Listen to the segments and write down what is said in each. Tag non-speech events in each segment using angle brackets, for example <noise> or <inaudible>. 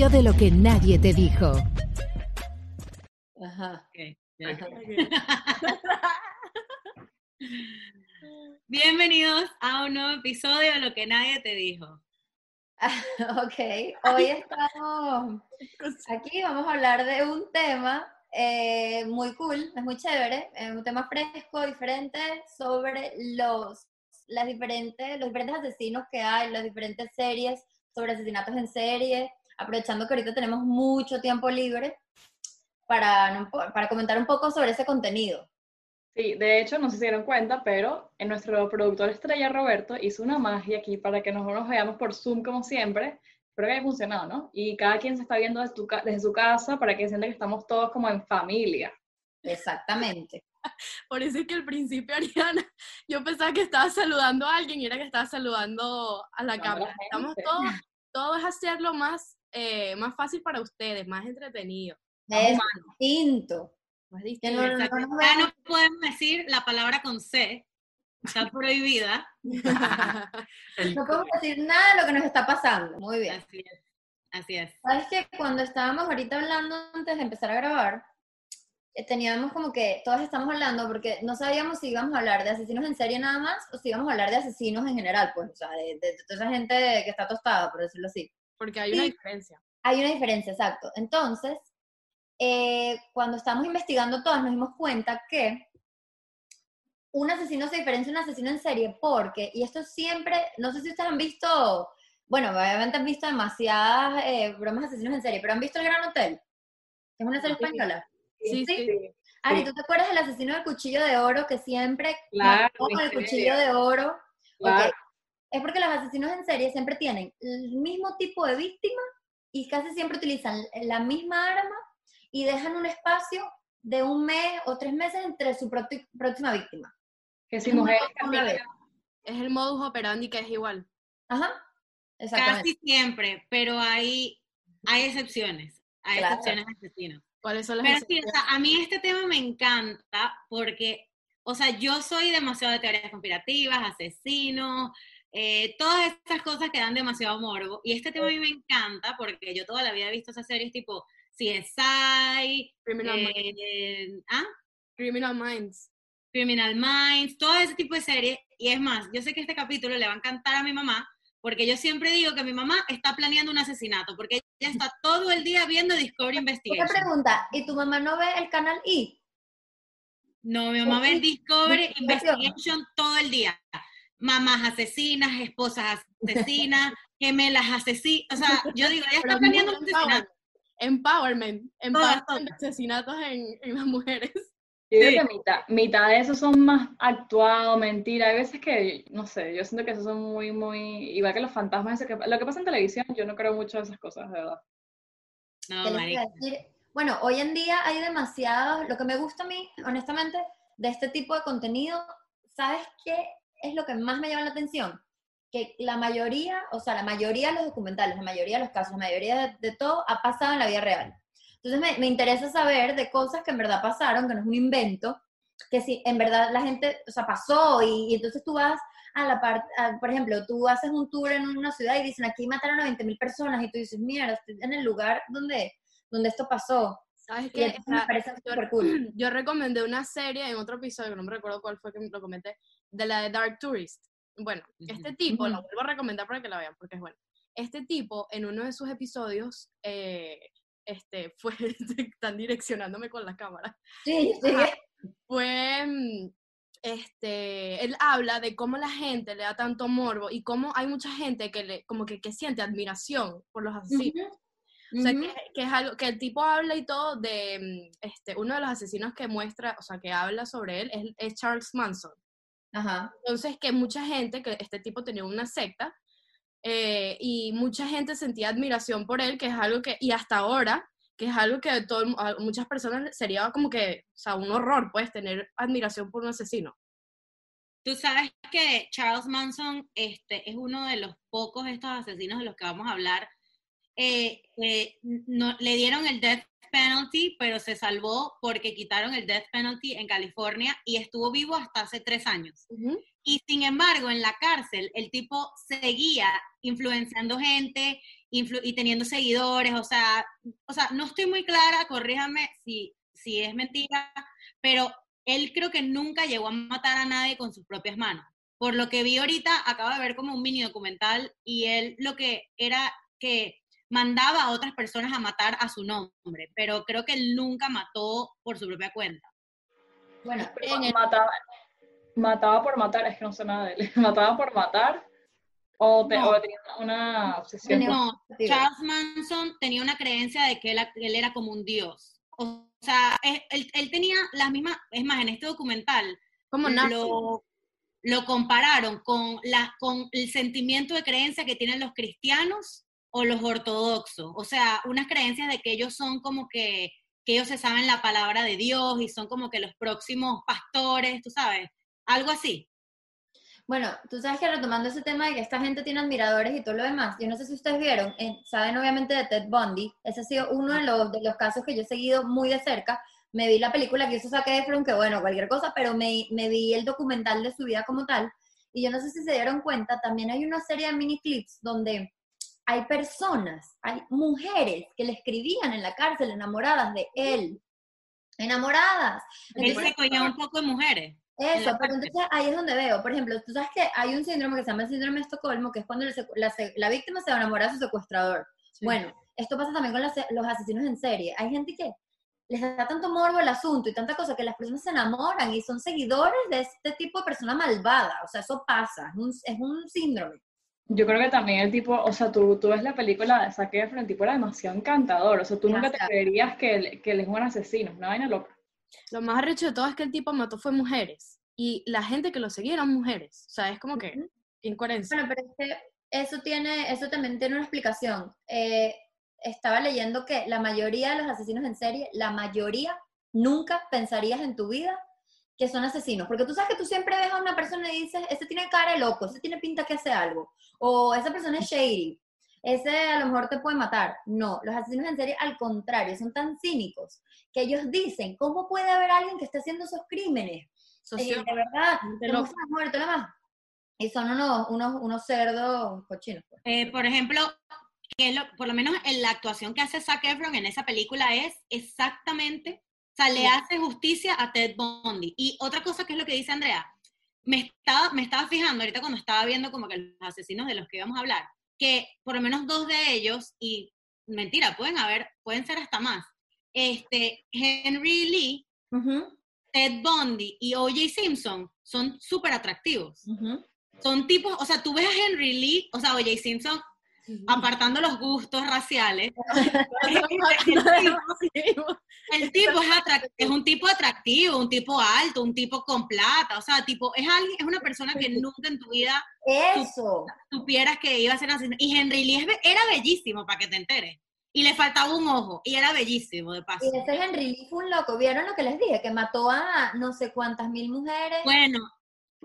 De Lo que nadie te dijo. Ajá. <laughs> Bienvenidos a un nuevo episodio de Lo que nadie te dijo. <laughs> Ok, hoy estamos aquí, vamos a hablar de un tema eh, muy cool, es muy chévere, es un tema fresco, diferente, sobre los, las diferentes, los diferentes asesinos que hay, las diferentes series sobre asesinatos en serie, aprovechando que ahorita tenemos mucho tiempo libre para, para comentar un poco sobre ese contenido. Sí, de hecho, no sé si se dieron cuenta, pero en nuestro productor estrella Roberto hizo una magia aquí para que nosotros nos veamos por Zoom como siempre. Espero que haya funcionado, ¿no? Y cada quien se está viendo desde, tu desde su casa para que sienta que estamos todos como en familia. Exactamente. <laughs> Por eso es que al principio, Ariana, yo pensaba que estaba saludando a alguien y era que estaba saludando a la No, a la cámara. Estamos todos, todo es hacerlo más, eh, más fácil para ustedes, más entretenido, Es distinto. más distinto. no- Ya no podemos decir la palabra con C, está prohibida. <laughs> No podemos decir nada de lo que nos está pasando. Muy bien. Así es. Así es. Sabes que cuando estábamos ahorita hablando antes de empezar a grabar, eh, teníamos como que todos estamos hablando porque no sabíamos si íbamos a hablar de asesinos en serie nada más o si íbamos a hablar de asesinos en general, pues, o sea, de, de- de toda esa gente que está tostada, por decirlo así. Porque hay una diferencia. Hay una diferencia, exacto. Entonces, eh, cuando estábamos investigando todas, nos dimos cuenta que un asesino se diferencia de un asesino en serie porque, y esto siempre, no sé si ustedes han visto, bueno, obviamente han visto demasiadas eh, bromas de asesinos en serie, pero han visto El Gran Hotel, que es una serie Sí. española. Sí, sí. Sí, Ari. ¿tú te acuerdas del asesino del cuchillo de oro que siempre Claro, con el misterio. cuchillo de oro? Claro. Es porque los asesinos en serie siempre tienen el mismo tipo de víctima y casi siempre utilizan la misma arma y dejan un espacio de un mes o tres meses entre su próxima víctima. Que si vez. Es el modus operandi que es igual. Ajá. Exactamente. Casi siempre, pero hay, hay excepciones. Hay Claro. excepciones de asesinos. ¿Cuáles son las Pero sí, o excepciones? sea, a mí este tema me encanta porque, o sea, yo soy demasiado de teorías conspirativas, asesinos, eh, todas estas cosas que dan demasiado morbo. Y este tema a mí me encanta porque yo toda la vida he visto esas series tipo CSI, Criminal, Minds. eh, ¿ah? Criminal Minds. Criminal Minds, todo ese tipo de series. Y es más, yo sé que este capítulo le va a encantar a mi mamá, porque yo siempre digo que mi mamá está planeando un asesinato, porque ella está todo el día viendo Discovery Una Investigation. pregunta, ¿y tu mamá no ve el canal I? No, mi mamá ve Discovery. Investigation todo el día. Mamás asesinas, esposas asesinas, <laughs> gemelas asesinas. O sea, yo digo, ella está planeando un asesinato. Empowerment. Empowerment. De asesinatos en, en las mujeres. Yo Sí. digo que mitad, mitad de esos son más actuados, mentira. Hay veces que, no sé, yo siento que esos son muy, muy, igual que los fantasmas, eso que, lo que pasa en televisión, yo no creo mucho de esas cosas, de verdad. No, ¿Qué les iba a marica. decir? Bueno, hoy en día hay demasiados, lo que me gusta a mí, honestamente, de este tipo de contenido, ¿sabes qué es lo que más me llama la atención? Que la mayoría, o sea, la mayoría de los documentales, la mayoría de los casos, la mayoría de, de todo ha pasado en la vida real. Entonces me, me interesa saber de cosas que en verdad pasaron, que no es un invento, que si en verdad la gente, o sea, pasó y, y entonces tú vas a la parte, por ejemplo, tú haces un tour en una ciudad y dicen aquí mataron a 20 mil personas y tú dices, mira, estoy en el lugar donde, donde esto pasó. ¿Sabes qué? me parece yo- súper cool. <clears throat> Yo recomendé una serie en otro episodio, no me recuerdo cuál fue que lo comenté, de la de Dark Tourist. Bueno, este tipo, la vuelvo a recomendar para que la vean, porque es bueno. Este tipo, en uno de sus episodios, eh, este, <laughs> fue, están direccionándome con la cámara, Sí, sí. <laughs> Ajá. fue, mm, este, él habla de cómo la gente le da tanto morbo y cómo hay mucha gente que le, como que, que siente admiración por los asesinos. O sea, que, que es algo que el tipo habla y todo de mm, este, uno de los asesinos que muestra, o sea, que habla sobre él es, es Charles Manson. Ajá. Entonces, que mucha gente, que este tipo tenía una secta, eh, y mucha gente sentía admiración por él, que es algo que, y hasta ahora, que es algo que todo, muchas personas sería como que, o sea, un horror, pues, tener admiración por un asesino. Tú sabes que Charles Manson este, es uno de los pocos estos asesinos de los que vamos a hablar. Eh, que no, le dieron el death penalty, pero se salvó porque quitaron el death penalty en California y estuvo vivo hasta hace tres años. Y sin embargo, en la cárcel, el tipo seguía influenciando gente influ- y teniendo seguidores, o sea, o sea, no estoy muy clara, corríjame si, si es mentira, pero él creo que nunca llegó a matar a nadie con sus propias manos. Por lo que vi ahorita, acabo de ver como un mini documental y él lo que era que mandaba a otras personas a matar a su nombre, pero creo que él nunca mató por su propia cuenta. Bueno, Pero En el- mataba, mataba por matar, es que no sé nada de él. <laughs> Mataba por matar o, te- No. o tenía una obsesión. No. Charles Manson tenía una creencia de que él, él era como un dios. O sea, él, tenía las mismas, es más, en este documental Como lo, lo compararon con, la, con el sentimiento de creencia que tienen los cristianos o los ortodoxos. O sea, unas creencias de que ellos son como que, que ellos se saben la palabra de Dios y son como que los próximos pastores, tú sabes, algo así. Bueno, tú sabes que retomando ese tema de que esta gente tiene admiradores y todo lo demás, yo no sé si ustedes vieron, eh, saben obviamente de Ted Bundy, ese ha sido uno de los, de los casos que yo he seguido muy de cerca, me vi la película que hizo Zac Efron, que bueno, cualquier cosa, pero me, me vi el documental de su vida como tal, y yo no sé si se dieron cuenta, también hay una serie de mini clips donde hay personas, hay mujeres que le escribían en la cárcel enamoradas de él, enamoradas. Él Entonces, se cogía un poco de mujeres. eso, la pero entonces ahí es donde veo, por ejemplo, tú sabes que hay un síndrome que se llama el síndrome de Estocolmo, que es cuando la, se- la víctima se va a enamorar de su secuestrador. Bueno, esto pasa también con las- los asesinos en serie. Hay gente que les da tanto morbo el asunto y tanta cosa que las personas se enamoran y son seguidores de este tipo de persona malvada. O sea, eso pasa, es un, es un síndrome. Yo creo que también el tipo, o sea, tú, tú ves la película de Zac Efron, el tipo era demasiado encantador, o sea, tú nunca te creerías que él, que él es un asesino, una vaina loca. Lo más arrecho de todo es que el tipo mató fue mujeres. Y la gente que lo seguía eran mujeres. O sea, es como que Ujú. incoherencia. Bueno, pero es que eso tiene, eso también tiene una explicación. Eh, estaba leyendo que la mayoría de los asesinos en serie, la mayoría, nunca pensarías en tu vida que son asesinos. Porque tú sabes que tú siempre ves a una persona y dices, ese tiene cara de loco, ese tiene pinta que hace algo. O esa persona es shady. Ese a lo mejor te puede matar. No, los asesinos en serie, al contrario, son tan cínicos que ellos dicen, ¿cómo puede haber alguien que esté haciendo esos crímenes? Eh, Sociópata. de verdad, gente ¿cómo loca. se las muerte, lo demás? Y son unos, unos, unos cerdos cochinos. pues. Eh, por ejemplo, que lo- por lo menos en la actuación que hace Zac Efron en esa película es exactamente, sea, le hace justicia a Ted Bundy. Y otra cosa que es lo que dice Andrea, me estaba, me estaba fijando ahorita cuando estaba viendo como que los asesinos de los que íbamos a hablar, que por lo menos dos de ellos, y mentira, pueden haber, pueden ser hasta más, este, Henry Lee, Ujú, Ted Bundy y O.J. Simpson son súper atractivos. ujú. Son tipos, o sea, tú ves a Henry Lee, o sea, O.J. Simpson apartando los gustos raciales, <laughs> el tipo es, es un tipo atractivo, un tipo alto, un tipo con plata, o sea, tipo, es alguien, es una persona que nunca en tu vida Eso. supieras que iba a ser así. Y Henry Lee era bellísimo, para que te enteres. Y le faltaba un ojo, y era bellísimo, de paso. Y ese Henry Lee fue un loco. ¿Vieron lo que les dije? Que mató a no sé cuántas mil mujeres. Bueno,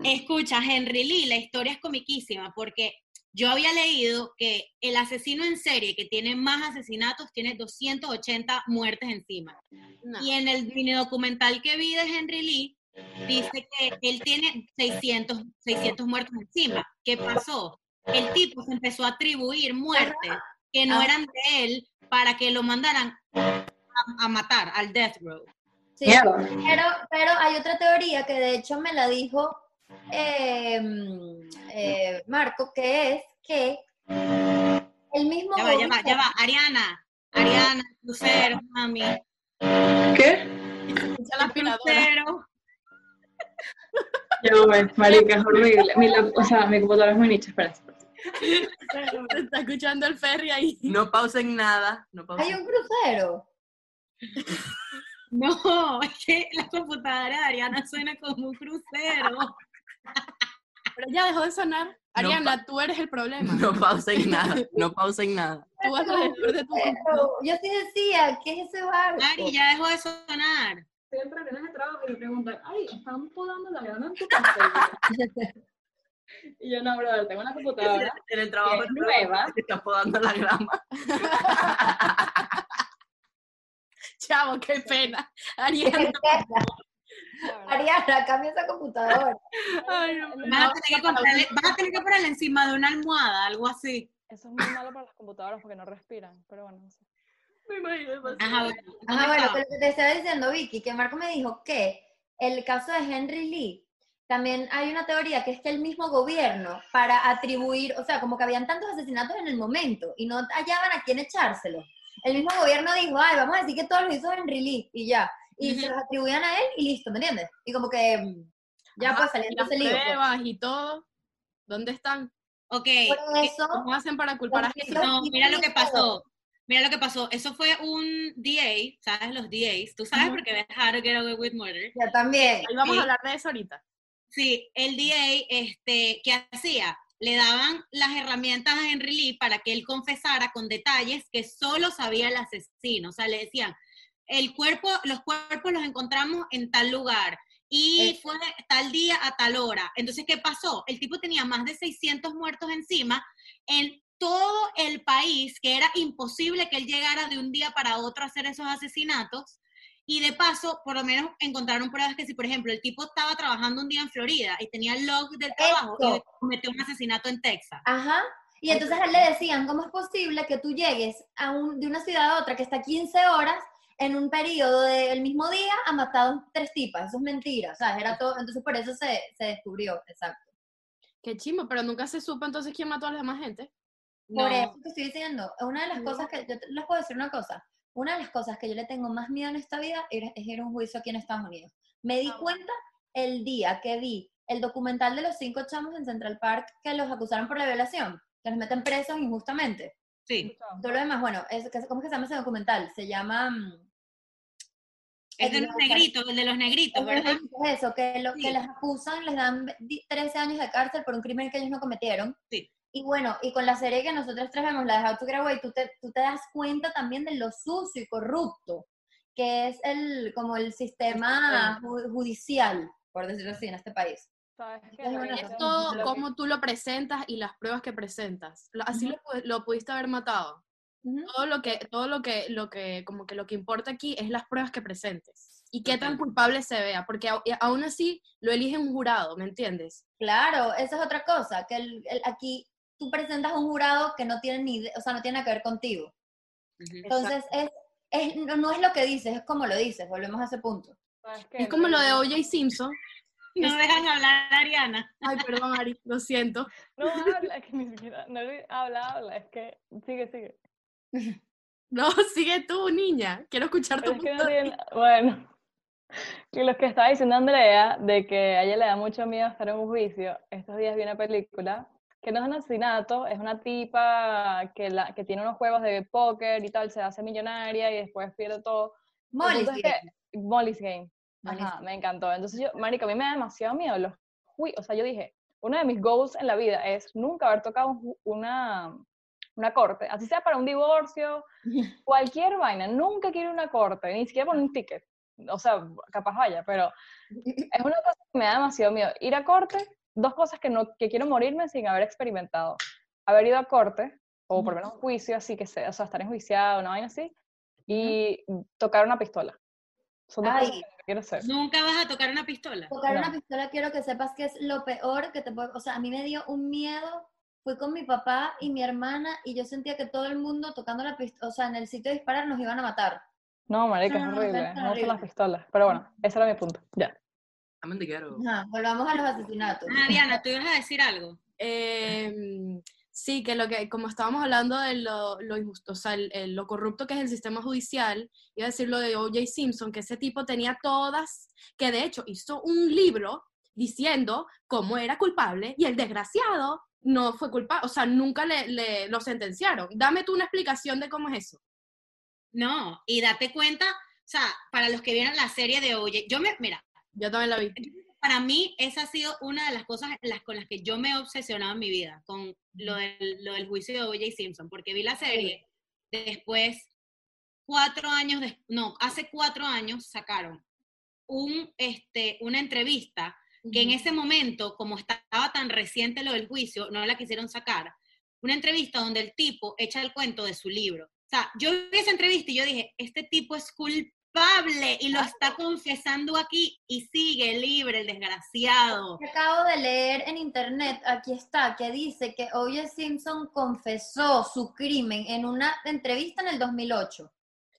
escucha, Henry Lee, la historia es comiquísima, porque yo había leído que el asesino en serie que tiene más asesinatos tiene 280 muertes encima. No. Y en el mini documental que vi de Henry Lee, dice que él tiene 600, 600 muertos encima. ¿Qué pasó? El tipo se empezó a atribuir muertes que no Ah. eran de él para que lo mandaran a, a matar al Death Row. Sí, pero, pero hay otra teoría que de hecho me la dijo eh, eh, Marco, que es que el mismo Ya va, ya va, gobierno- ya va. Ariana, Ariana, crucero, mami. ¿Qué? Escucha la aspiradora. Crucero. Yo, güey, marica, es horrible. Mi, o sea, mi computadora es muy nicho, espera. Se está escuchando el ferry ahí. No pausen nada. No hay un crucero. <laughs> No, es que la computadora de Ariana suena como un crucero. Pero ya dejó de sonar. Ariana, tú eres el problema. No pausen nada. <laughs> No pausen nada. Tú vas alrededor de tu yo sí decía, ¿qué es ese barco? Ari, ya dejó de sonar. Siempre vienes de trabajo y me preguntan, ay, ¿están podando la grana en tu casa? <laughs> Y yo, no, brother, tengo una computadora En el trabajo es nueva. te <laughs> está podando la grama. Chavo, qué pena. Ariana. Ariana, cambia esa computadora. <laughs> Ay, no, Vas a, tener que comprarle- vas a tener que ponerle encima de una almohada, algo así. Eso es muy malo para las computadoras porque no respiran, pero bueno, no sé. Me imagino demasiado. Ajá, bueno. ¿dónde Ajá, bueno, estaba? pero lo que te estaba diciendo, Vicky, que Marco me dijo que el caso de Henry Lee, también hay una teoría que es que el mismo gobierno, para atribuir, o sea, como que habían tantos asesinatos en el momento y no hallaban a quién echárselo. El mismo gobierno dijo, ay, vamos a decir que todos los hizo Henry Lee y ya. Y se Ujú. los atribuían a él y listo, ¿me entiendes? Y como que mm, ya pues saliendo ese pues. pruebas y todo. ¿Dónde están? Ok, Por eso, ¿Cómo hacen para culpar a libros no, mira lo que pasó. Mira lo que pasó. Eso fue un DA, ¿sabes? Los DAs. Tú sabes Ujú. porque ves How to Get Away with Murder. Yo también. Ahí vamos Sí. a hablar de eso ahorita. Sí, el DA, este, ¿qué hacía? Le daban las herramientas a Henry Lee para que él confesara con detalles que solo sabía el asesino. O sea, le decían, el cuerpo, los cuerpos los encontramos en tal lugar y Eh. fue tal día a tal hora. Entonces, ¿qué pasó? El tipo tenía más de 600 muertos encima en todo el país, que era imposible que él llegara de un día para otro a hacer esos asesinatos. Y de paso, por lo menos encontraron pruebas que si, por ejemplo, el tipo estaba trabajando un día en Florida y tenía el log del trabajo y cometió un asesinato en Texas. Ajá. Y entonces a él le decían, ¿cómo es posible que tú llegues a un, de una ciudad a otra que está 15 horas en un periodo del mismo día a matar a tres tipas? Eso es mentira, o sea, era todo, entonces por eso se, se descubrió, exacto. Qué chimo, pero nunca se supo entonces quién mató a la demás gente. Por No. eso te estoy diciendo, una de las No. cosas que, yo te- les puedo decir una cosa, una de las cosas que yo le tengo más miedo en esta vida es, es ir a un juicio aquí en Estados Unidos. Me di Ah, cuenta el día que vi el documental de los cinco chamos en Central Park que los acusaron por la violación, que los meten presos injustamente. Sí, Todo lo demás, bueno, es, ¿cómo es que se llama ese documental? Se llama... es de el- los negritos, el de los negritos, es ¿verdad? eso, que, lo, Sí. que les acusan, les dan di- 13 años de cárcel por un crimen que ellos no cometieron. Sí. Y bueno, y con la serie que nosotros tres vemos, la de How to Get Away, tú te, tú te das cuenta también de lo sucio y corrupto que es el, como el sistema ju- judicial, por decirlo así, en este país. ¿Sabes qué? Es Lo todo lo cómo tú lo presentas y las pruebas que presentas. Lo- Así lo, pu- lo pudiste haber matado. Todo lo que, todo lo que, lo que, como que lo que importa aquí es las pruebas que presentes. Y qué tan culpable se vea, porque aún así lo elige un jurado, ¿me entiendes? Claro, esa es otra cosa, que el- el- aquí tú presentas un jurado que no tiene ni o sea, no tiene nada que ver contigo. Ujú. Entonces, es, es, no, no es lo que dices, es como lo dices, volvemos a ese punto. ¿sabes qué? Es como lo de que- O.J. Simpson. <laughs> No dejan hablar a Ariana. Ay, perdón, Ari, lo siento. No habla, es que ni siquiera, no habla, habla, es que sigue, sigue. <laughs> No, sigue tú, niña. Quiero escuchar tu es que punto no de tiene, <laughs> bueno, que lo que estaba diciendo Andrea, de que a ella le da mucho miedo estar en un juicio, estos días vi una película que no es un asesinato, es una tipa que, la, que tiene unos juegos de póker y tal, se hace millonaria y después pierde todo. Es que- Molly's Game. Molly's Ajá, me encantó. Entonces yo, marica, a mí me da demasiado miedo los O sea, yo dije, uno de mis goals en la vida es nunca haber tocado una, una corte, así sea para un divorcio, <laughs> cualquier vaina, nunca quiero ir a una corte, ni siquiera por un ticket. O sea, capaz vaya, pero es una cosa que me da demasiado miedo. Ir a corte, dos cosas que, no, que quiero morirme sin haber experimentado. Haber ido a corte, o por lo menos un juicio, así que sea, o sea, estar enjuiciado, una vaina así, y tocar una pistola. Son dos cosas Ay. que no quiero hacer. Nunca vas a tocar una pistola. Tocar una No. pistola quiero que sepas que es lo peor que te puede, o sea, a mí me dio un miedo, fui con mi papá y mi hermana y yo sentía que todo el mundo tocando la pistola, o sea, en el sitio de disparar nos iban a matar. No, marica, No, es no, no, horrible. es No gustan las pistolas. Pero bueno, ese era mi punto. Ya. Ajá, volvamos a los asesinatos. Ah, Diana, tú ibas a decir algo. Em, sí, que lo que, como estábamos hablando de lo, lo injusto, o sea, el- el- lo corrupto que es el sistema judicial, iba a decir lo de O.J. Simpson, que ese tipo tenía todas, que de hecho hizo un libro diciendo cómo era culpable y el desgraciado no fue culpable, o sea, nunca le, le- lo sentenciaron. Dame tú una explicación de cómo es eso. No, y date cuenta, o sea, para los que vieron la serie de Oye, yo me, mira, Yo también la vi. para mí esa ha sido una de las cosas las, con las que yo me he obsesionado en mi vida, con lo del, lo del juicio de O.J. Simpson, porque vi la serie, después, cuatro años, des- no, hace cuatro años sacaron un, este, una entrevista que en ese momento, como estaba tan reciente lo del juicio, no la quisieron sacar, una entrevista donde el tipo echa el cuento de su libro. O sea, yo vi esa entrevista y yo dije, este tipo es culpable y lo está confesando aquí y sigue libre el desgraciado. Acabo de leer en internet, aquí está, que dice que O.J. Simpson confesó su crimen en una entrevista en el 2008.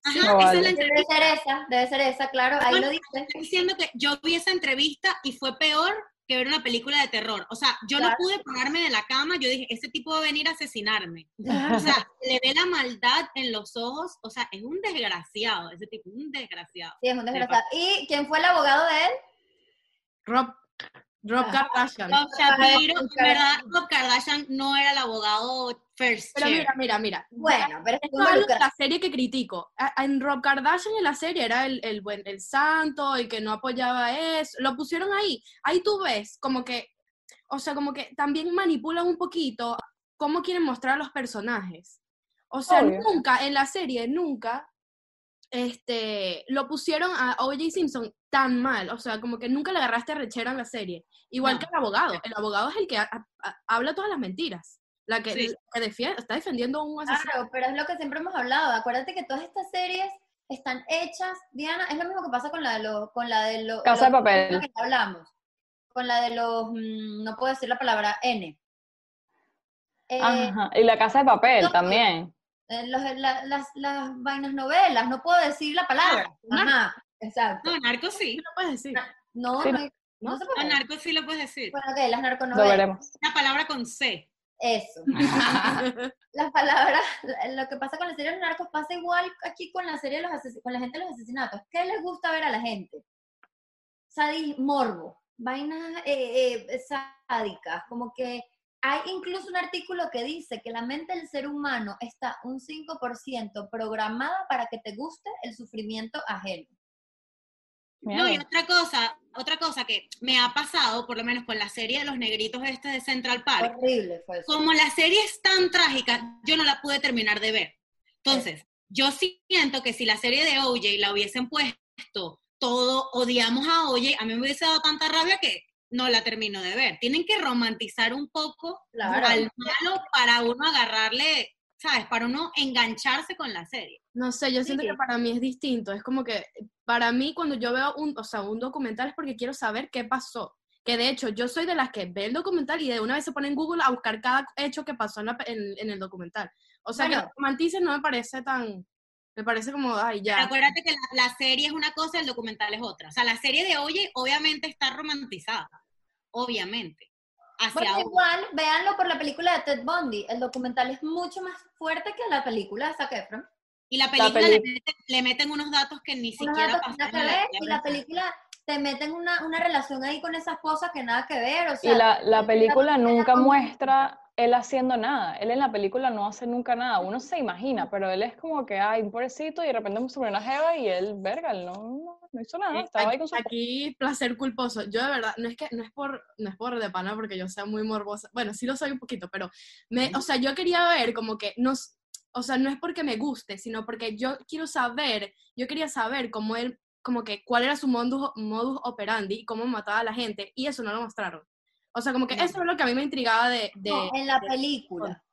Ajá, No esa es la Debe entrevista. ser esa, debe ser esa, claro, ahí lo dice. Estoy diciendo que yo vi esa entrevista y fue peor que ver una película de terror. O sea, yo Claro. no pude pararme de la cama, yo dije, ese tipo va a venir a asesinarme. O sea, le ve la maldad en los ojos, o sea, es un desgraciado, ese tipo, un desgraciado. Sí, es un desgraciado. ¿Y quién fue el abogado de él? Rob, Rob Ajá. Kardashian. Rob Shapiro, Rob en verdad, Rob Kardashian no era el abogado first Pero chair. mira, mira, mira. Bueno, pero es algo de involucrado. la serie que critico. En Rob Kardashian en la serie era el, el buen, el santo, el que no apoyaba eso. Lo pusieron ahí. Ahí tú ves como que, o sea, como que también manipulan un poquito cómo quieren mostrar a los personajes. O sea, Obvio. nunca, en la serie, nunca, este, lo pusieron a O.J. Simpson tan mal. O sea, como que nunca le agarraste rechera en la serie. Igual No. que el abogado. El abogado es el que a- a- habla todas las mentiras. La que, Sí. la que defiende, está defendiendo a un asesino. Claro, pero es lo que siempre hemos hablado. Acuérdate que todas estas series están hechas, Diana, es lo mismo que pasa con la de los, con la de los Casa de Papel. que hablamos, con la de los, mm, no puedo decir la palabra N. Eh, Ajá. Y la casa de papel no, también. Eh, los- la- las, las vainas novelas, no puedo decir la palabra. Ah, Ajá, exacto. No, narco sí. ¿Qué lo puedes decir? No, Sí, no, no ¿no? se No, puede. narco sí lo puedes decir. Bueno, ok, las Lo narconovelas. veremos. Una palabra con C. Eso. <laughs> Las palabras, lo que pasa con la serie de los narcos pasa igual aquí con la serie de los ases- con la gente de los asesinatos. ¿Qué les gusta ver a la gente? Sadis, morbo, vainas eh, eh, sádicas, como que hay incluso un artículo que dice que la mente del ser humano está un 5% programada para que te guste el sufrimiento ajeno. No, y otra cosa, otra cosa que me ha pasado, por lo menos con la serie de los negritos este de Central Park, Horrible fue eso. como la serie es tan trágica, yo no la pude terminar de ver. Entonces, yo siento que si la serie de OJ la hubiesen puesto todo, odiamos a OJ, a mí me hubiese dado tanta rabia que no la termino de ver. Tienen que romantizar un poco Claro. al malo para uno agarrarle, ¿sabes? Para uno engancharse con la serie. No sé, yo siento Sí. que para mí es distinto. Es como que para mí cuando yo veo un, o sea, un documental es porque quiero saber qué pasó. Que de hecho yo soy de las que ve el documental y de una vez se pone en Google a buscar cada hecho que pasó en, la en- en el documental. O sea, que Bueno. lo romanticen no me parece tan, me parece como, ay, Pero ya. acuérdate que la, la serie es una cosa, el documental es otra. O sea, la serie de OJ obviamente está romantizada. Obviamente. Hacia Bueno, igual, véanlo por la película de Ted Bundy. El documental es mucho más fuerte que la película de Zac Efron. Y la película le, meten, le meten unos datos que ni Unos siquiera nada que la vida y la película te meten una, una relación ahí con esa esposa que nada que ver, o sea... Y la, la película nunca muestra él haciendo nada. Él en la película no hace nunca nada. Uno se imagina, pero él es como que, ay, un pobrecito, y de repente se pone una jeva y él, verga, él no, no, no hizo nada. Eh, Estaba ahí aquí, con su aquí, placer culposo. Yo de verdad, no es que no es por no es por de pana porque yo sea muy morbosa. Bueno, sí lo soy un poquito, pero me, o sea, yo quería ver como que nos o sea, no es porque me guste, sino porque yo quiero saber, yo quería saber cómo él como que cuál era su modus, modus operandi y cómo mataba a la gente y eso no lo mostraron. O sea, como que eso es lo que a mí me intrigaba de, de- No, en la de- película.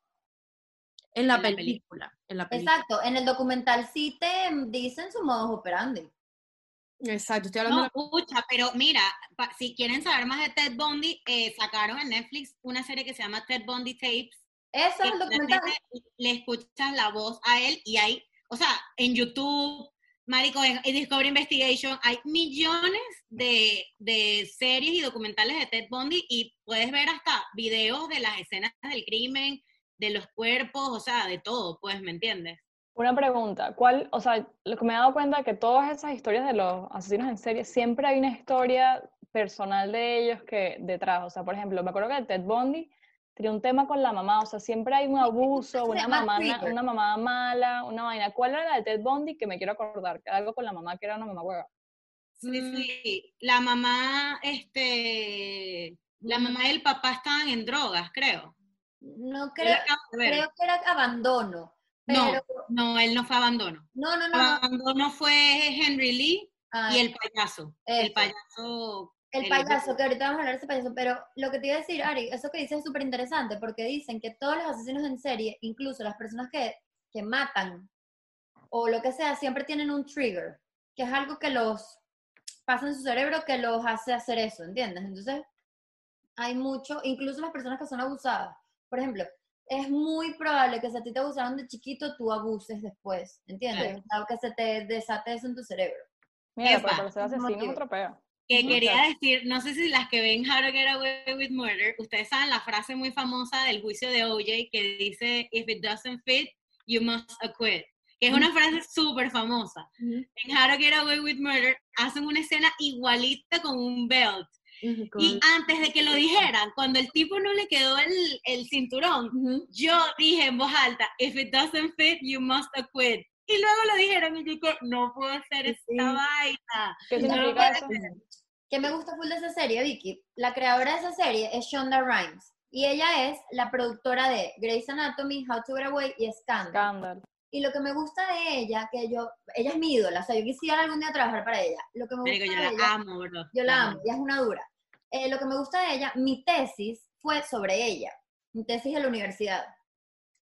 en la en la película. película, en la película. Exacto, en el documental sí te dicen su modus operandi. Exacto, estoy hablando No, pucha, pero mira, pa- si quieren saber más de Ted Bundy, eh, sacaron en Netflix una serie que se llama Ted Bundy Tapes, Eso es el documental. le escuchas la voz a él y hay, o sea, en YouTube, Marico, en, Discovery Investigation, hay millones de, de series y documentales de Ted Bundy y puedes ver hasta videos de las escenas del crimen, de los cuerpos, o sea, de todo, pues, ¿me entiendes? Una pregunta, ¿cuál, o sea, lo que me he dado cuenta es que todas esas historias de los asesinos en serie, siempre hay una historia personal de ellos que detrás, o sea, por ejemplo, me acuerdo que Ted Bundy tenía un tema con la mamá, o sea, siempre hay un abuso, una mamá, una mamá mala, una vaina. ¿Cuál era la de Ted Bundy que me quiero acordar? Algo con la mamá que era una mamá hueva. Sí, sí. La mamá, este, la mamá y el papá estaban en drogas, creo. No creo, creo que era abandono. No. Pero, No, él no fue abandono. no, no, no, no. Abandono fue Henry Lee Ay, y el payaso. El payaso. El el- payaso, que ahorita vamos a hablar de ese payaso, pero lo que te iba a decir, Ari, eso que dices es súper interesante, porque dicen que todos los asesinos en serie, incluso las personas que, que matan o lo que sea, siempre tienen un trigger. que es algo que los pasa en su cerebro que los hace hacer eso, ¿entiendes? Entonces, hay mucho, incluso las personas que son abusadas. Por ejemplo, es muy probable que si a ti te abusaron de chiquito, tú abuses después, ¿entiendes? O que se te desate eso en tu cerebro. Mira, Epa. pero para ser asesino es otro peo. Que quería decir, no sé si las que ven How to Get Away with Murder, ustedes saben la frase muy famosa del juicio de OJ que dice, if it doesn't fit, you must acquit. Que es una frase súper famosa. En How to Get Away with Murder hacen una escena igualita con un belt. Y antes de que lo dijeran, cuando el tipo no le quedó el, el cinturón, yo dije en voz alta, if it doesn't fit, you must acquit. Y luego lo dijeron y yo dije, no puedo hacer esta Sí. vaina. ¿Qué No, significa no, eso? que me gusta full de esa serie, Vicky. La creadora de esa serie es Shonda Rhimes. Y ella es la productora de Grey's Anatomy, How to Get Away y Scandal. Scandal. Y lo que me gusta de ella, que yo, ella es mi ídola, o sea, yo quisiera algún día trabajar para ella. Lo que me gusta Marico, yo de la ella, amo, bro. yo la amo, ella es una dura. Eh, lo que me gusta de ella, mi tesis fue sobre ella, mi tesis de la universidad.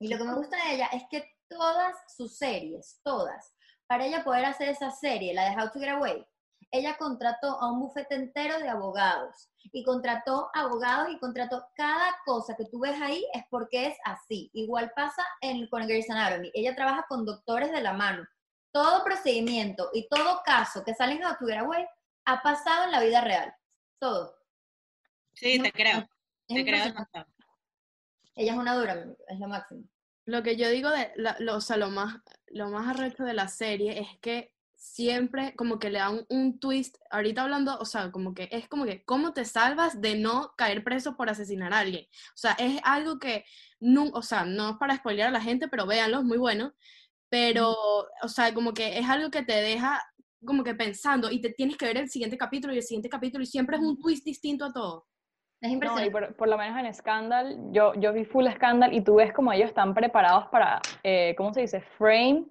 Y lo que me gusta de ella es que todas sus series, todas, para ella poder hacer esa serie, la de How to Get Away, ella contrató a un bufete entero de abogados y contrató abogados y contrató cada cosa que tú ves ahí es porque es así. Igual pasa en, con Grey's Anatomy. Ella trabaja con doctores de la mano. Todo procedimiento y todo caso que sale en How to Get Away ha pasado en la vida real. Todo. Sí, te creo, te creo. Ella es una dura, es lo máximo. Lo que yo digo de, la- lo, o sea, lo más, lo más arrecho de la serie es que siempre como que le dan un twist, ahorita hablando, o sea, como que es como que, ¿cómo te salvas de no caer preso por asesinar a alguien? O sea, es algo que, no, o sea, no es para spoilear a la gente, pero véanlo, es muy bueno, pero, o sea, como que es algo que te deja como que pensando y te tienes que ver el siguiente capítulo y el siguiente capítulo y siempre es un twist distinto a todo. Es No, impresionante. por, por lo menos en Scandal, yo, yo vi full Scandal y tú ves como ellos están preparados para, eh, ¿cómo se dice? Frame,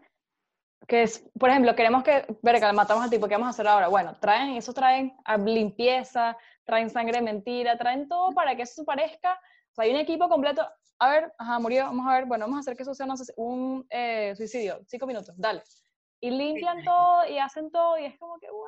que es, por ejemplo, queremos que, verga, matamos al tipo, ¿qué vamos a hacer ahora? Bueno, traen, eso traen a limpieza, traen sangre de mentira, traen todo para que eso parezca, o sea, hay un equipo completo, a ver, ajá, murió, vamos a ver, bueno, vamos a hacer que eso sea un, un eh, suicidio, cinco minutos, dale. Y limpian todo y hacen todo y es como que, wow.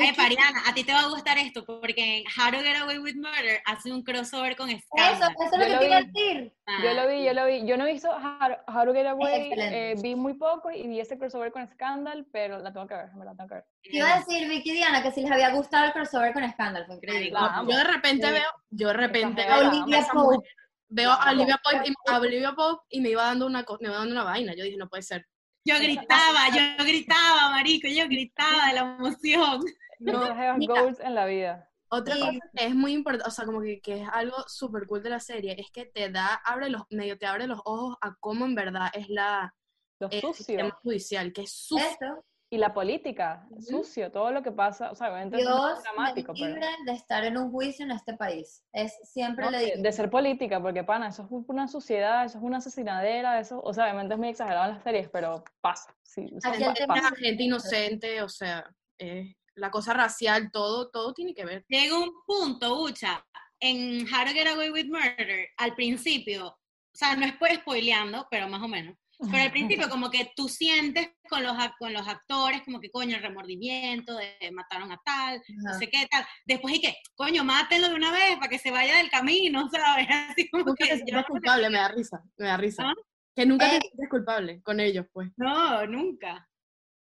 Ay, Pariana, a ti te va a gustar esto, porque en How to Get Away with Murder hace un crossover con Eso, Scandal. eso es lo Yo que lo te iba a vi. decir. Yo lo vi, yo lo vi. Yo no he visto How, How to Get Away, eh, vi muy poco y vi ese crossover con Scandal, pero la tengo que ver, me la tengo que ver. Te iba a decir, Vicky y Diana, que si les había gustado el crossover con Scandal, fue increíble. Amo. Yo de repente Sí. veo, yo de repente veo, Olivia Pope. veo a Olivia Pope, y, a Olivia Pope y me iba dando una, co- me iba dando una vaina. Yo dije, no puede ser. Yo gritaba, yo gritaba, marico, yo gritaba de la emoción. No, mira, goals en la vida. Otra cosa que es muy importante, o sea, como que, que es algo súper cool de la serie, es que te da, abre los, medio te abre los ojos a cómo en verdad es la, Lo el sucio. sistema judicial, que es sucio. Eso, Y la política, Ujú. sucio, todo lo que pasa, o sea, obviamente es Dios dramático, me pero... libre de estar en un juicio en este país. Es siempre no, le digo. de ser política, porque pana, eso es una suciedad, eso es una asesinadera, eso, o sea, obviamente es muy exagerado en las series, pero pasa, sí, o sea, Aquí el tema- gente inocente, o sea, eh, la cosa racial, todo, todo tiene que ver. Llega un punto, Ucha, en How to Get Away with Murder, al principio, o sea, no es pues spoileando, pero más o menos. Pero al principio como que tú sientes con los, con los actores como que coño el remordimiento de mataron a tal, no sé qué tal. Después y que, coño, mátenlo de una vez para que se vaya del camino, <laughs> ¿sabes? Así como Nunca que te yo- sientes culpable, me da risa, me da risa. ¿Ah? Que nunca te Eh. sientes culpable con ellos, pues. No, nunca.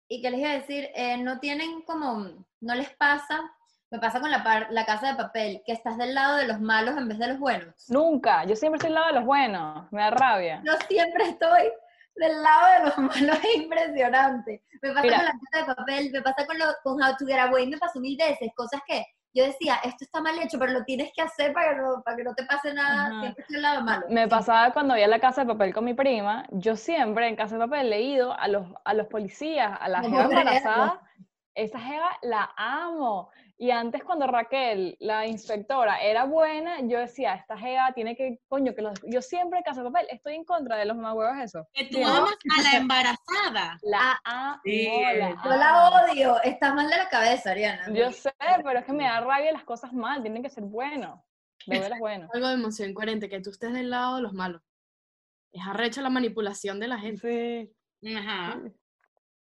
Y que les iba a decir, eh, no tienen como, no les pasa, me pasa con la, par- la casa de papel, que estás del lado de los malos en vez de los buenos. Nunca, yo siempre estoy al lado de los buenos, me da rabia. Yo siempre estoy del lado de los <laughs> malos, es impresionante. Me pasa Mira. con la casa de papel, me pasa con, lo, con How to Get Away, me pasó mil veces, cosas que yo decía, esto está mal hecho, pero lo tienes que hacer para que no, para que no te pase nada, Ajá. siempre estoy del lado malo. Me pasaba cuando vi a la casa de papel con mi prima, yo siempre en casa de papel he ido a los, a los policías, a la jeva embarazada, esa jeva la amo. Y antes cuando Raquel, la inspectora, era buena, yo decía, esta jeva tiene que, coño, que los, yo siempre de papel estoy en contra de los mamahuevos eso. Que tú Sí, ¿no? amas a la embarazada. La amo, sí, la Yo la odio, estás mal de la cabeza, Ariana. Yo sé, pero es que me da rabia las cosas mal, tienen que ser buenos. De buenos. Algo de emoción incoherente, que tú estés del lado de los malos. Es arrecha la manipulación de la gente. Sí. Ajá.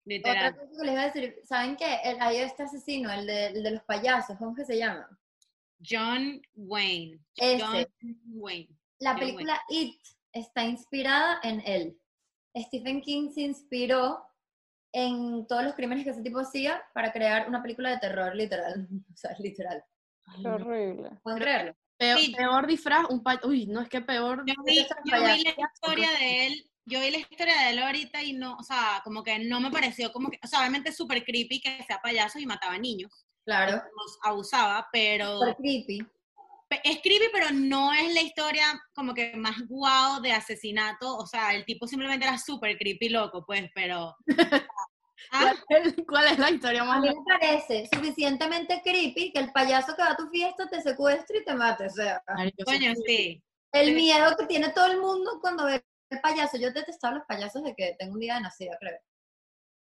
Literal. Otra cosa que les iba a decir, ¿saben qué? El, hay este asesino, el de, el de los payasos, ¿cómo es que se llama? John Wayne. Ese. John Wayne. La John película It está inspirada en él. Stephen King se inspiró en todos los crímenes que ese tipo hacía para crear una película de terror, literal. <laughs> O sea, literal. Qué horrible. ¿Pueden creerlo? Peor, Sí. peor disfraz, un pa- Uy, no es que peor. Yo vi, yo vi la historia de él, yo vi la historia de él ahorita y no, o sea, como que no me pareció como que, o sea, obviamente es súper creepy que sea payaso y mataba niños, Claro. los abusaba, pero Super creepy. es creepy, pero no es la historia como que más guau de asesinato, o sea, el tipo simplemente era súper creepy loco, pues, pero... <laughs> Ah, ¿Cuál es, la historia A más mí me parece suficientemente creepy que el payaso que va a tu fiesta te secuestre y te mate. O sea, coño, sí. el miedo que tiene todo el mundo cuando ve payaso. Yo detestaba los payasos de que tengo un día de nacida, creo.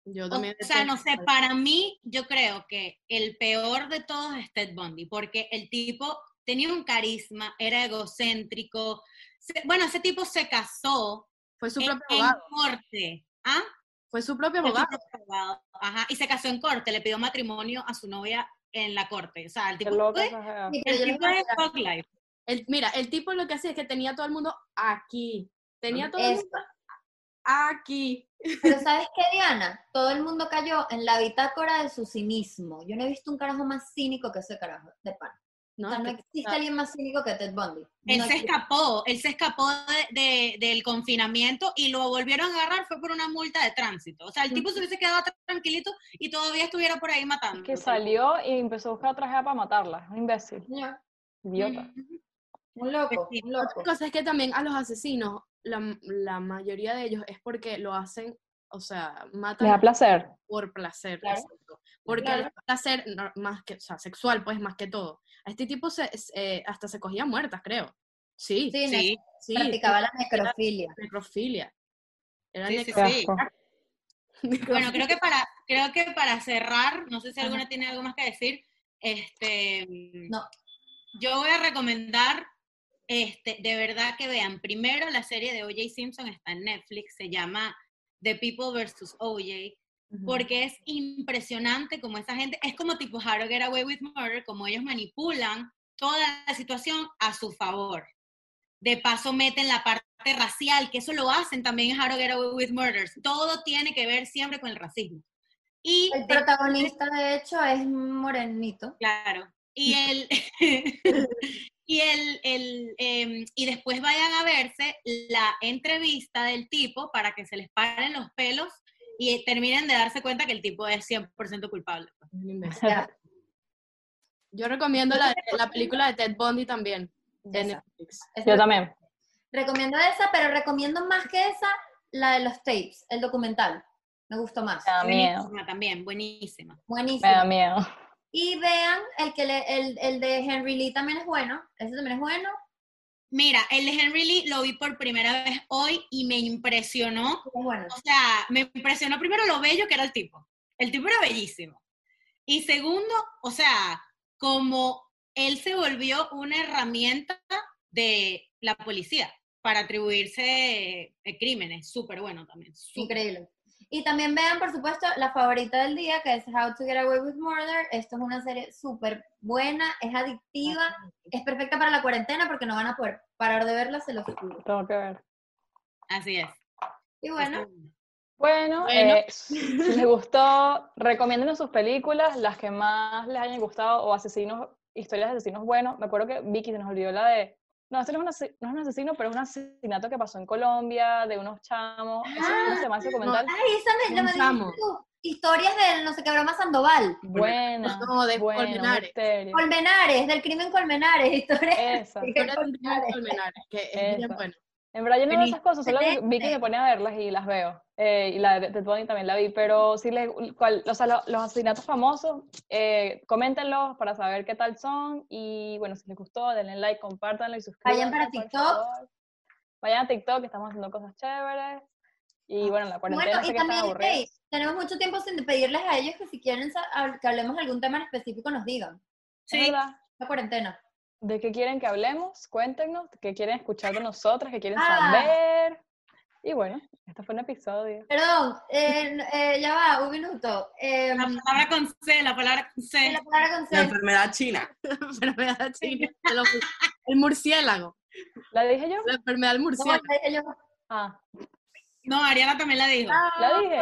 Yo O también. sea, no sé, para mí yo creo que el peor de todos es Ted Bundy, porque el tipo tenía un carisma, era egocéntrico. Se- bueno, ese tipo se casó Fue su en, propio en abogado. corte. ¿Ah? Fue su propio Fue su abogado. propio abogado. Ajá, y se casó en corte, le pidió matrimonio a su novia en la corte. O sea, el tipo, fue- el tipo algo. fuck life. El- mira, el tipo lo que hacía es que tenía todo el mundo aquí. Tenía todo el mundo aquí. Pero ¿sabes qué, Diana? Todo el mundo cayó en la bitácora de su cinismo. Yo no he visto un carajo más cínico que ese carajo, de pan. No, o sea, no existe alguien más cínico que Ted Bundy. Él No se existe. escapó, él se escapó de, de- del confinamiento y lo volvieron a agarrar fue por una multa de tránsito. O sea, el tipo se hubiese quedado tranquilito y todavía estuviera por ahí matando. Que salió y empezó a buscar otra para matarla. Un imbécil. Señor, Idiota. Un loco, Sí. un loco. Otra cosa es que también a los asesinos, la, la mayoría de ellos es porque lo hacen, o sea, matan Les da placer. por placer. Claro. exacto. Porque Claro. el placer, no, más que, o sea, sexual, pues, más que todo. A este tipo se, eh, hasta se cogía muertas, creo. Sí, Sí, Sí, sí. practicaba la necrofilia. necrofilia. Era Sí, sí, Qué necrofilia. sí. asco. <laughs> Bueno, creo que para, creo que para cerrar, no sé si alguna tiene algo más que decir, este, No. yo voy a recomendar, este, de verdad que vean, primero la serie de O.J. Simpson está en Netflix, se llama The People vs. O.J., Ujú. porque es impresionante como esa gente, es como tipo How to Get Away with Murder, como ellos manipulan toda la situación a su favor. De paso meten la parte racial, que eso lo hacen también en How to Get Away with Murders. Todo tiene que ver siempre con el racismo. Y El de- protagonista, de hecho, es morenito. Claro. Y <laughs> el <laughs> y el, el em, y después vayan a verse la entrevista del tipo para que se les paren los pelos y terminen de darse cuenta que el tipo es 100% culpable. Ya, Yo recomiendo la, la película de Ted Bundy también, de Esa. Netflix. esa- Yo también. Recomiendo esa, pero recomiendo más que esa, la de los tapes, el documental. Me gustó más. Me da miedo. Buenísima también, buenísima. Me da miedo. Y vean, el, que le- el, el de Henry Lee también es bueno. Ese también es bueno. Mira, el de Henry Lee lo vi por primera vez hoy y me impresionó. Bueno. O sea, me impresionó primero lo bello que era el tipo. El tipo era bellísimo. Y segundo, o sea, como él se volvió una herramienta de la policía para atribuirse eh, crímenes. Súper bueno también. súper. Increíble. Y también vean, por supuesto, la favorita del día, que es How to Get Away with Murder. Esto es una serie súper buena, es adictiva, es perfecta para la cuarentena porque no van a poder parar de verla, se los juro. Tengo que ver. Así es. Y bueno, Bueno, Bueno. eh, si les gustó, recomienden sus películas, las que más les hayan gustado, o asesinos, historias de asesinos buenos. Me acuerdo que Vicky se nos olvidó la de. No, este no es, un no es un asesino, pero es un asesinato que pasó en Colombia, de unos chamos. Eso- ¿Cómo se llama ese documental? ay, esa me, Un me tú. Historias del no sé qué broma Sandoval. Buena. No, de buena, Colmenares. misterio. Colmenares, del crimen Colmenares, historias. Esa. del Historia crimen del crimen Colmenares. Colmenares, que es bien bueno. En verdad yo no veo esas cosas, solo que Excelente. Vicky me pone a verlas y las veo. Eh, y la de Ted Bundy también la vi, pero si les, cual- o sea, lo- los asesinatos famosos, eh, coméntenlos para saber qué tal son y bueno, si les gustó, denle like, compártanlo y suscríbanse. Vayan para TikTok. Vayan a TikTok, que estamos haciendo cosas chéveres. Y bueno, la cuarentena Bueno, y que también, hey, tenemos mucho tiempo sin pedirles a ellos que si quieren que hablemos de algún tema en específico nos digan. Sí. La cuarentena. ¿De qué quieren que hablemos? Cuéntenos, qué quieren escuchar de nosotras, qué quieren Ah. saber. Y bueno, este fue un episodio. Perdón, eh, eh, ya va, un minuto. Eh, La palabra con C, la palabra con C. la palabra con La C. enfermedad china. La enfermedad china. <laughs> El, murciélago. ¿La dije yo? La enfermedad del ¿Cómo murciélago. la dije yo? Ah, No, Ariana también la dijo. la dije.